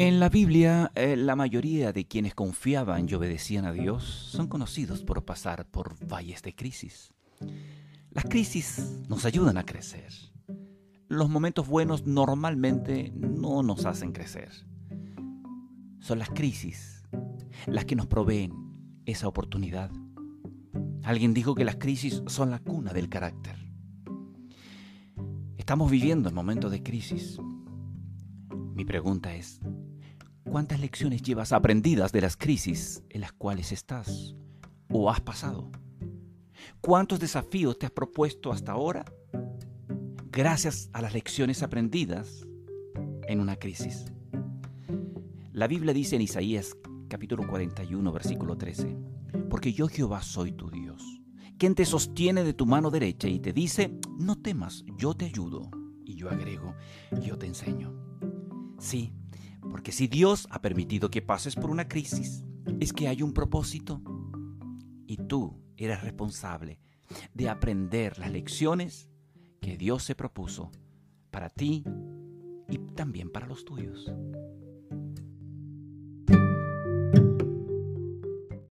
En la Biblia, eh, la mayoría de quienes confiaban y obedecían a Dios son conocidos por pasar por valles de crisis. Las crisis nos ayudan a crecer. Los momentos buenos normalmente no nos hacen crecer. Son las crisis las que nos proveen esa oportunidad. Alguien dijo que las crisis son la cuna del carácter. Estamos viviendo en momentos de crisis. Mi pregunta es, ¿cuántas lecciones llevas aprendidas de las crisis en las cuales estás o has pasado? ¿Cuántos desafíos te has propuesto hasta ahora gracias a las lecciones aprendidas en una crisis? La Biblia dice en Isaías capítulo 41 versículo 13, porque yo Jehová soy tu Dios, quien te sostiene de tu mano derecha y te dice, no temas, yo te ayudo. Y yo agrego, yo te enseño. Sí, porque si Dios ha permitido que pases por una crisis, es que hay un propósito. Y tú eres responsable de aprender las lecciones que Dios se propuso para ti y también para los tuyos.